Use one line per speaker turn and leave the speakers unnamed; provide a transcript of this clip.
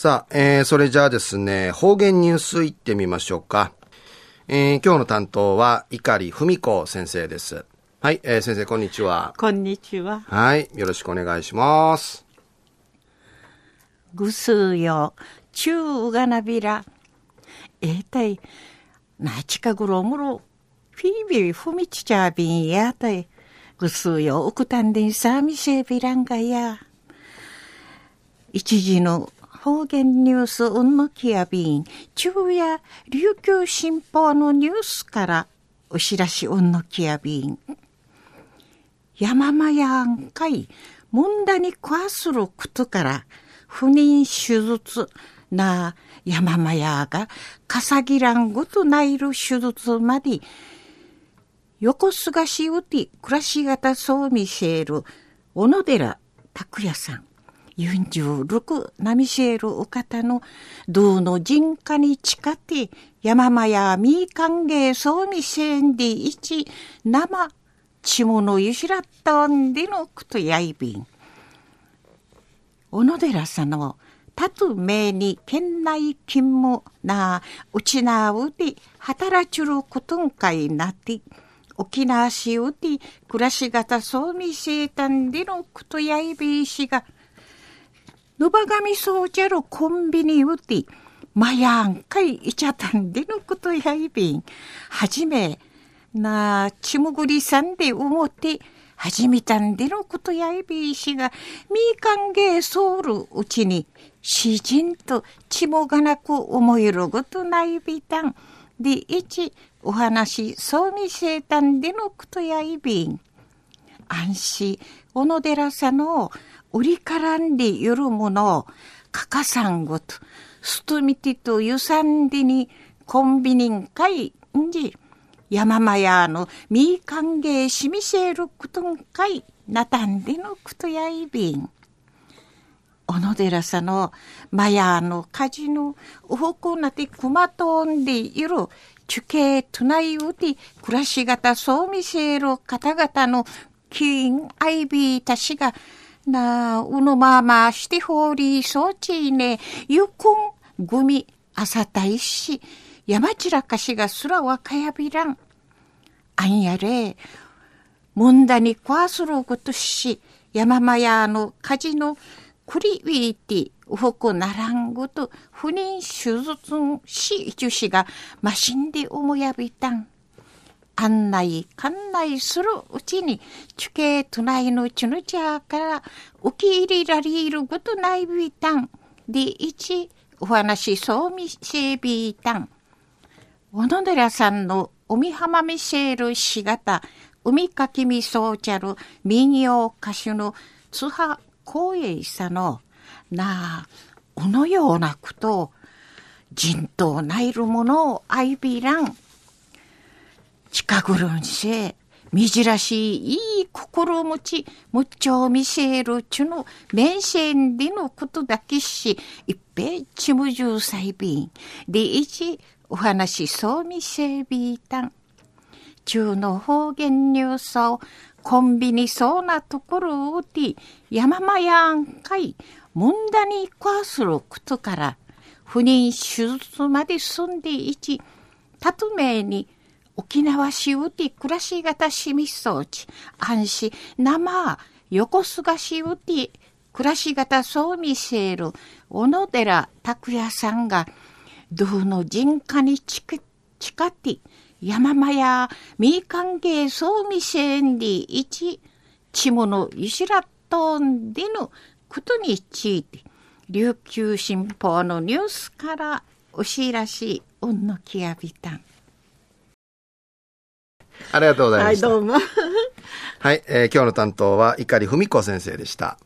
さあ、えー、それじゃあですね、方言ニュースいってみましょうか。えー、今日の担当は、碇文子先生です。はい、えー、先生、こんにちは。
こんにちは。
はい、よろしくお願いします。
ぐすよ、ちゅうがなびら。えー、たい、なちかぐろむろ、フィービーふみちちゃびんやたい。ぐすよ、うくたんでんさみせびらんがや。一時の方言ニュースうんのきやびん、昼夜琉球新報のニュースからお知らしうんのきやびん。山間やんかい、問題に壊することから、不妊手術な山間やが、かさぎらんごとないる手術まで、横須賀市うて暮らし方そう見せる小野寺拓也さん。46ナミシェルお方の道の人家に近て山間やみかんげそうみせんでいち生ちものゆしらったんでのくとやいびん。小野寺さんのたとめに県内勤務なうちなうで働ちゅることんかいなって沖縄市うで暮らし方そうみせたんでのくとやいびいしがのばがみそうじゃるコンビニうて、まやんかいいちゃたんでのことやいびん。はじめ、な、ちむぐりさんで思って、はじめたんでのことやいびいしが、みかんげいそうるうちに、しじんとちもがなく思いることないびたん。で、いち、お話、そうみせいたんでのことやいびん。安心、小野寺さんの売りからんでゆるものを、かかさんごと、すとみてとゆさんでにコンビニンかいんじ、山間やのみかんげしみせることんかいなたんでのことやいびん。小野寺さんのまやのかじのおほこなてくまとんでいる地形とないウて暮らし方そう見せる方々の金アイビーたちがな、うのまましてほうりそうちね、ゆくん、ぐみ、あさたいし、山散らかしがすらわかやびらん。あんやれ、もんだにこわすることし、山間やの火事のクリウィーティ、うほくならんごと、不妊手術し、樹しが、ましんで思やびたん。案内、館内するうちに、地形隣のちぬちゃから受け入れられることないびたん。で、一、お話そうみせびたん。小野寺さんの海浜見せるしがた、海かきみそうちゃる民謡歌手の津波光栄さの、なあ、おのようなことを、人頭ないるものを愛びらん。近ぐるんせ、みじらしいいい心持ち、むっちょ見せるちゅの面線でのことだけし、いっぺいちむじゅうさいびん。でいち、お話そうみせびいたん。中の方言ニュースをコンビニそうなところをて、山間やんかい、問題にこわすることから、不妊手術まで済んでいち、たとめに、沖縄市うて暮らし方しみそうち、安心、生、横須賀市うて暮らし方そう見せる小野寺拓也さんが、道の人家に近って山間やみかんげそう見せんでいち、ちものいしらとんでのことについて、琉球新報のニュースからお知らし、うんのきやびたん。
ありがとうございました。
はい、どうも。
はい、えー、今日の担当は碇文子先生でした。